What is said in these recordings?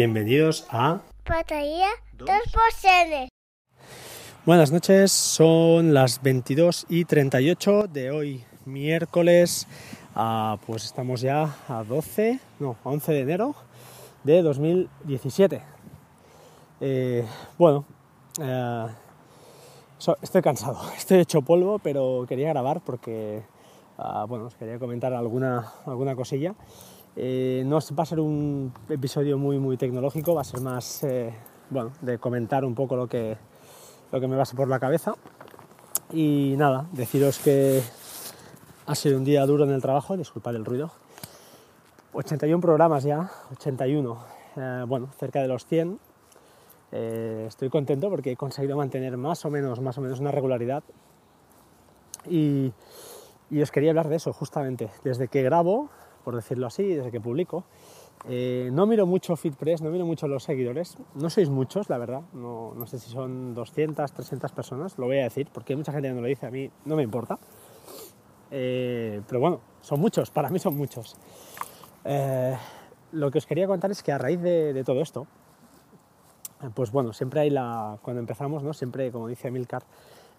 Bienvenidos a Batería 2%. Buenas noches, son las 22 y 38 de hoy, miércoles, ah, pues estamos ya a 12, no, a 11 de enero de 2017. Eh, bueno, eh, so- estoy cansado, estoy hecho polvo, pero quería grabar porque, ah, bueno, os quería comentar alguna, alguna cosilla. Eh, no va a ser un episodio muy, muy tecnológico, va a ser más, eh, bueno, de comentar un poco lo que, lo que me pasa por la cabeza. Y nada, deciros que ha sido un día duro en el trabajo, disculpad el ruido. 81 programas ya, 81, eh, bueno, cerca de los 100. Eh, estoy contento porque he conseguido mantener más o menos, más o menos una regularidad. Y, y os quería hablar de eso, justamente. Desde que grabo, por decirlo así, desde que publico, eh, no miro mucho FitPress, no miro mucho los seguidores. No sois muchos, la verdad. No, no sé si son 200, 300 personas, lo voy a decir, porque mucha gente no lo dice, a mí no me importa. Eh, pero bueno, son muchos, para mí son muchos. Eh, lo que os quería contar es que a raíz de, todo esto, pues bueno, siempre hay la. Cuando empezamos, ¿no? Siempre, como dice Milcar,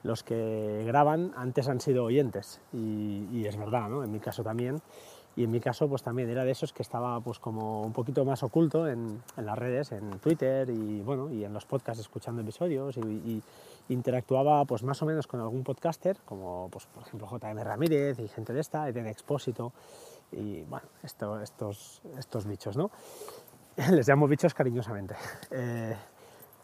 los que graban antes han sido oyentes. Y, y es verdad, ¿no? En mi caso también. Y en mi caso, pues también era de esos que estaba pues como un poquito más oculto en, en las redes, en Twitter y bueno, y en los podcasts escuchando episodios y, interactuaba pues más o menos con algún podcaster, como pues por ejemplo JM Ramírez y gente de esta, Eden Expósito y bueno, esto, estos, estos bichos, ¿no? Les llamo bichos cariñosamente. Eh,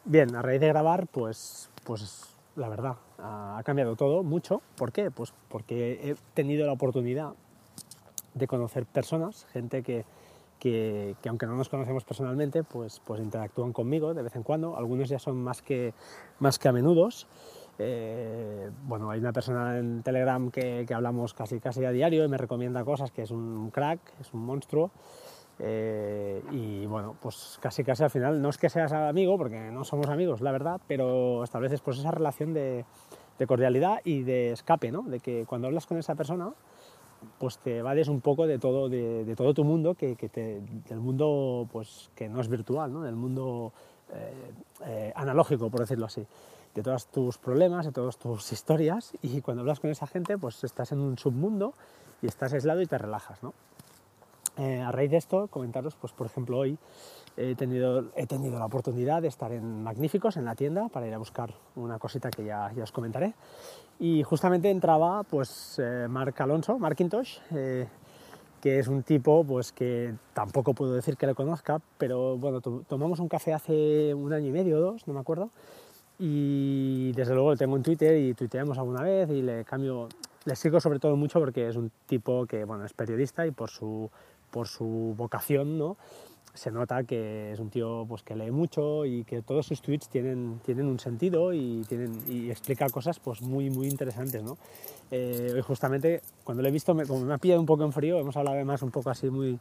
bien, a raíz de grabar, pues, pues la verdad, ha cambiado todo mucho. ¿Por qué? Pues porque he tenido la oportunidad de conocer personas, gente que, que, que aunque no nos conocemos personalmente, pues, pues interactúan conmigo de vez en cuando. Algunos ya son más que, más que a menudos. Eh, bueno, hay una persona en Telegram que, que hablamos casi, casi a diario y me recomienda cosas, que es un crack, es un monstruo. Eh, y bueno, pues casi casi al final, no es que seas amigo, porque no somos amigos, la verdad, pero estableces pues esa relación de, de cordialidad y de escape, ¿no? De que cuando hablas con esa persona, pues te vales un poco de todo, de, todo tu mundo, que, del mundo pues, que no es virtual, ¿no? del mundo eh, eh, analógico, por decirlo así, de todos tus problemas, de todas tus historias, y cuando hablas con esa gente, pues estás en un submundo y estás aislado y te relajas. ¿no? Eh, a raíz de esto, comentaros, pues por ejemplo, hoy he tenido, he tenido la oportunidad de estar en Magníficos, en la tienda, para ir a buscar una cosita que ya, ya os comentaré. Y justamente entraba pues eh, Alonso, Markintosh, eh, que es un tipo pues que tampoco puedo decir que lo conozca, pero bueno, to- tomamos un café hace un año y medio o dos, no me acuerdo, y desde luego le tengo en Twitter y tuiteamos alguna vez y le cambio, le sigo sobre todo mucho porque es un tipo que bueno, es periodista y por su, por su vocación, ¿no? se nota que es un tío pues, que lee mucho y que todos sus tweets tienen, tienen un sentido y, tienen, y explica cosas pues, muy, muy interesantes. ¿no? Eh, justamente, cuando lo he visto, me, como me ha pillado un poco en frío, hemos hablado además un poco así muy,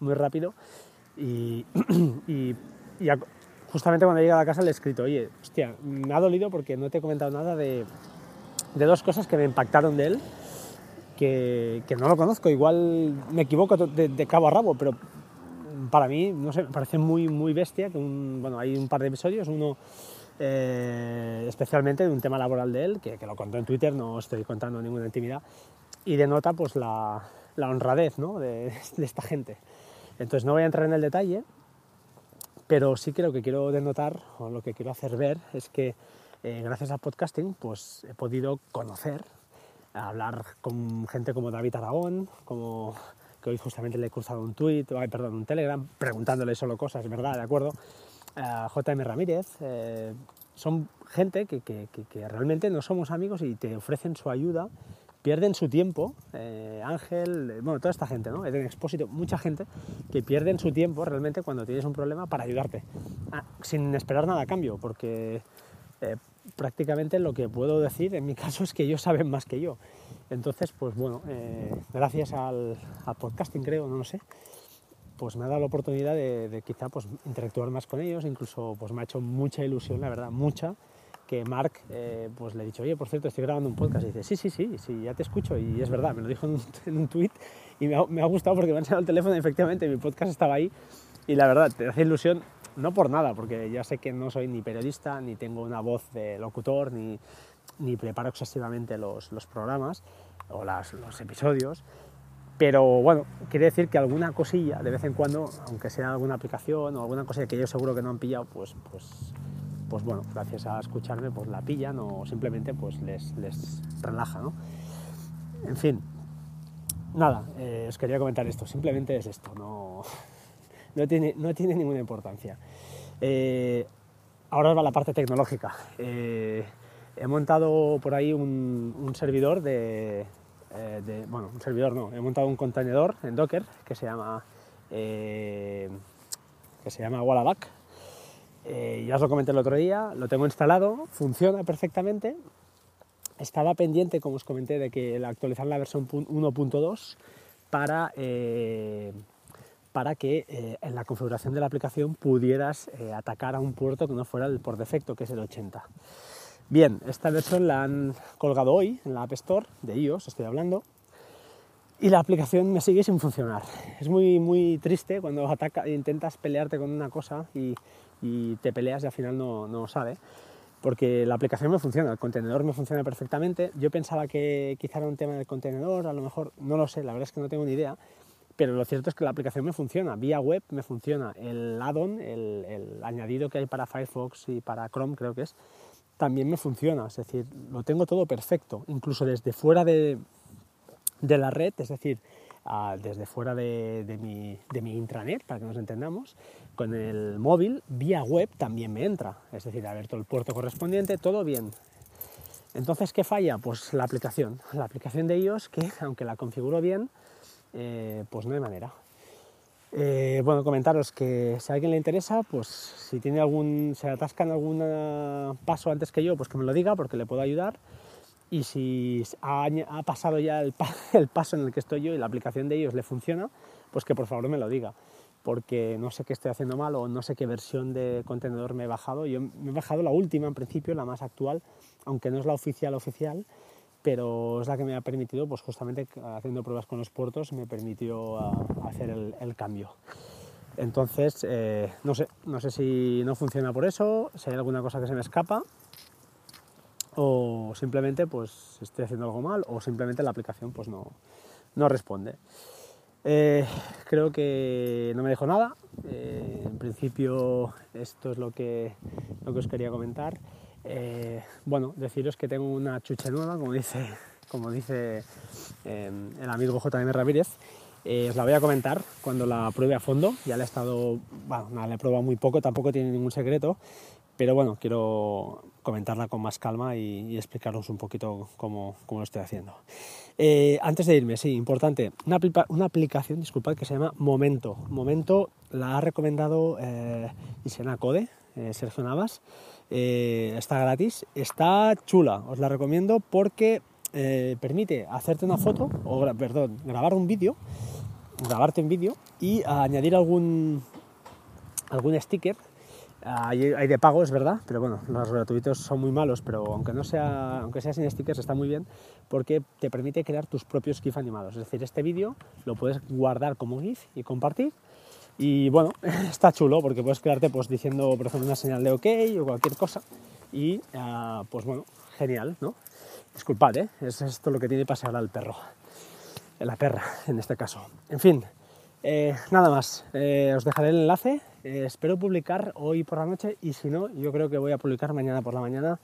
muy rápido y, y, a- justamente cuando llega a la casa le he escrito, oye, hostia, me ha dolido porque no te he comentado nada de, de dos cosas que me impactaron de él, que, que no lo conozco, igual me equivoco de, de cabo a rabo, pero para mí, no sé, me parece muy, muy bestia que un, bueno, hay un par de episodios, uno eh, especialmente de un tema laboral de él, que, que lo contó en Twitter, no estoy contando ninguna intimidad, y denota pues la, la honradez ¿no? de, de esta gente. Entonces no voy a entrar en el detalle, pero sí que lo que quiero denotar, o lo que quiero hacer ver, es que eh, gracias al podcasting pues he podido conocer, hablar con gente como David Aragón, como que hoy justamente le he cruzado un tweet, ay, perdón, un telegram, preguntándole solo cosas, ¿verdad? ¿De acuerdo? a JM Ramírez, eh, son gente que, que- que- realmente no somos amigos y te ofrecen su ayuda, pierden su tiempo, eh, Ángel, eh, bueno, toda esta gente, ¿no? Eden Expósito, mucha gente que pierden su tiempo realmente cuando tienes un problema para ayudarte, sin esperar nada a cambio, porque eh, prácticamente lo que puedo decir en mi caso es que ellos saben más que yo. Entonces, pues bueno, eh, gracias al, podcasting creo, no lo sé, pues me ha dado la oportunidad de, quizá pues, interactuar más con ellos, incluso pues me ha hecho mucha ilusión, la verdad, mucha, que Mark, eh, pues le he dicho, oye, por cierto, estoy grabando un podcast, y dice, sí, sí, sí, sí, ya te escucho, y es verdad, me lo dijo en un, tweet, y me ha, gustado porque me ha enseñado el teléfono, efectivamente mi podcast estaba ahí, y la verdad, te hace ilusión no por nada, porque ya sé que no soy ni periodista, ni tengo una voz de locutor, ni, ni preparo excesivamente los, los programas o las, los episodios, pero bueno, quiere decir que alguna cosilla, de vez en cuando, aunque sea alguna aplicación o alguna cosilla que yo seguro que no han pillado, pues, pues, pues bueno, gracias a escucharme, pues la pillan o simplemente pues les, les relaja, ¿no? En fin, nada, eh, os quería comentar esto, simplemente es esto, no, no, tiene, no tiene ninguna importancia. Eh, ahora va la parte tecnológica. Eh, he montado por ahí un, servidor de, eh, de, bueno, un servidor no, he montado un contenedor en Docker que se llama, que se llama Wallaback. Ya os lo comenté el otro día, lo tengo instalado, funciona perfectamente. Estaba pendiente, como os comenté, de que actualizar la versión 1.2 para, para que eh, en la configuración de la aplicación pudieras eh, atacar a un puerto que no fuera el por defecto, que es el 80. Bien, esta versión la han colgado hoy en la App Store de iOS, estoy hablando, y la aplicación me sigue sin funcionar. Es muy, muy triste cuando ataca, intentas pelearte con una cosa y, y te peleas y al final no, no sale, porque la aplicación me funciona, el contenedor me funciona perfectamente. Yo pensaba que quizá era un tema del contenedor, a lo mejor no lo sé, la verdad es que no tengo ni idea, pero lo cierto es que la aplicación me funciona, vía web me funciona, el add-on, el, el añadido que hay para Firefox y para Chrome creo que es, también me funciona, es decir, lo tengo todo perfecto, incluso desde fuera de, de la red, es decir, uh, desde fuera de, de, mi, de, mi, intranet, para que nos entendamos, con el móvil, vía web también me entra, es decir, abierto el puerto correspondiente, todo bien. Entonces, ¿qué falla? Pues la aplicación, la aplicación de iOS que, aunque la configuro bien, eh, pues no hay manera. Eh, bueno, comentaros que si a alguien le interesa, pues si tiene algún, se atasca en algún paso antes que yo, pues que me lo diga porque le puedo ayudar. Y si ha, ha pasado ya el, el, paso en el que estoy yo y la aplicación de ellos le funciona, pues que por favor me lo diga. Porque no sé qué estoy haciendo mal o no sé qué versión de contenedor me he bajado. Yo me he bajado la última en principio, la más actual, aunque no es la oficial oficial, pero es la que me ha permitido, pues justamente haciendo pruebas con los puertos, me permitió uh, hacer el, cambio. Entonces, eh, no sé, no sé si no funciona por eso, si hay alguna cosa que se me escapa, o simplemente pues estoy haciendo algo mal, o simplemente la aplicación pues no, no responde. Eh, creo que no me dejo nada. Eh, en principio esto es lo que, lo que os quería comentar. Eh, bueno, deciros que tengo una chuche nueva, como dice, como dice eh, el amigo JM Ramírez. Eh, os la voy a comentar cuando la pruebe a fondo. Ya la he estado, bueno, nada, la he probado muy poco, tampoco tiene ningún secreto, pero bueno, quiero comentarla con más calma y, explicaros un poquito cómo, cómo, lo estoy haciendo. Eh, antes de irme, sí, importante, una, una, aplicación, disculpad, que se llama Momento. Momento la ha recomendado eh, Isena Code, Sergio Navas eh, está gratis, está chula, os la recomiendo porque eh, permite hacerte una foto, o perdón, grabar un vídeo, grabarte un vídeo y añadir algún, algún sticker. Hay, hay, de pago, es verdad, pero bueno, los gratuitos son muy malos, pero aunque no sea, aunque sea sin stickers está muy bien porque te permite crear tus propios GIF animados. Es decir, este vídeo lo puedes guardar como GIF y compartir y bueno, está chulo porque puedes quedarte pues diciendo, por ejemplo, una señal de OK o cualquier cosa. Y uh, pues bueno, genial, ¿no? Disculpad, ¿eh? Es esto lo que tiene pasear al perro. La perra, en este caso. En fin, eh, nada más. Eh, os dejaré el enlace. Eh, espero publicar hoy por la noche y si no, yo creo que voy a publicar mañana por la mañana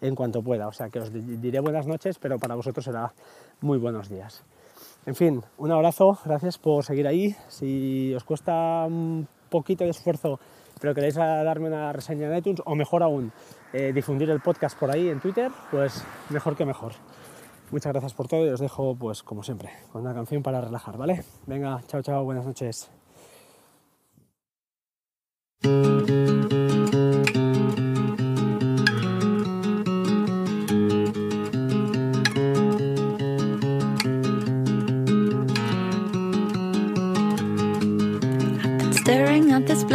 en cuanto pueda. O sea que os diré buenas noches, pero para vosotros será muy buenos días. En fin, un abrazo, gracias por seguir ahí. Si os cuesta un poquito de esfuerzo, pero queréis darme una reseña en iTunes, o mejor aún, eh, difundir el podcast por ahí en Twitter, pues mejor que mejor. Muchas gracias por todo y os dejo, pues como siempre, con una canción para relajar, ¿vale? Venga, chao, chao, buenas noches.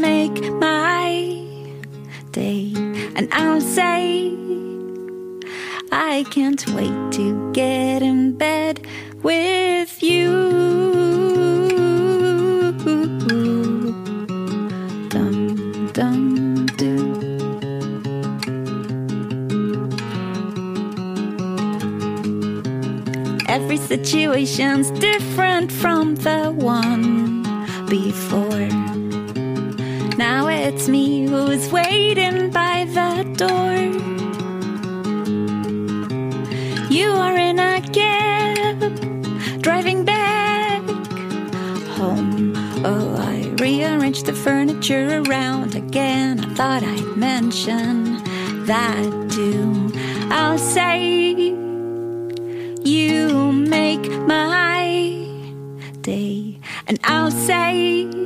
make my day, and I'll say, I can't wait to get in bed with you. Dum dum do. Every situation's different from the one before. Who's waiting by the door. You are in a cab, driving back home. Oh, I rearranged the furniture around again. I thought I'd mention that too. I'll say, You make my day, and I'll say,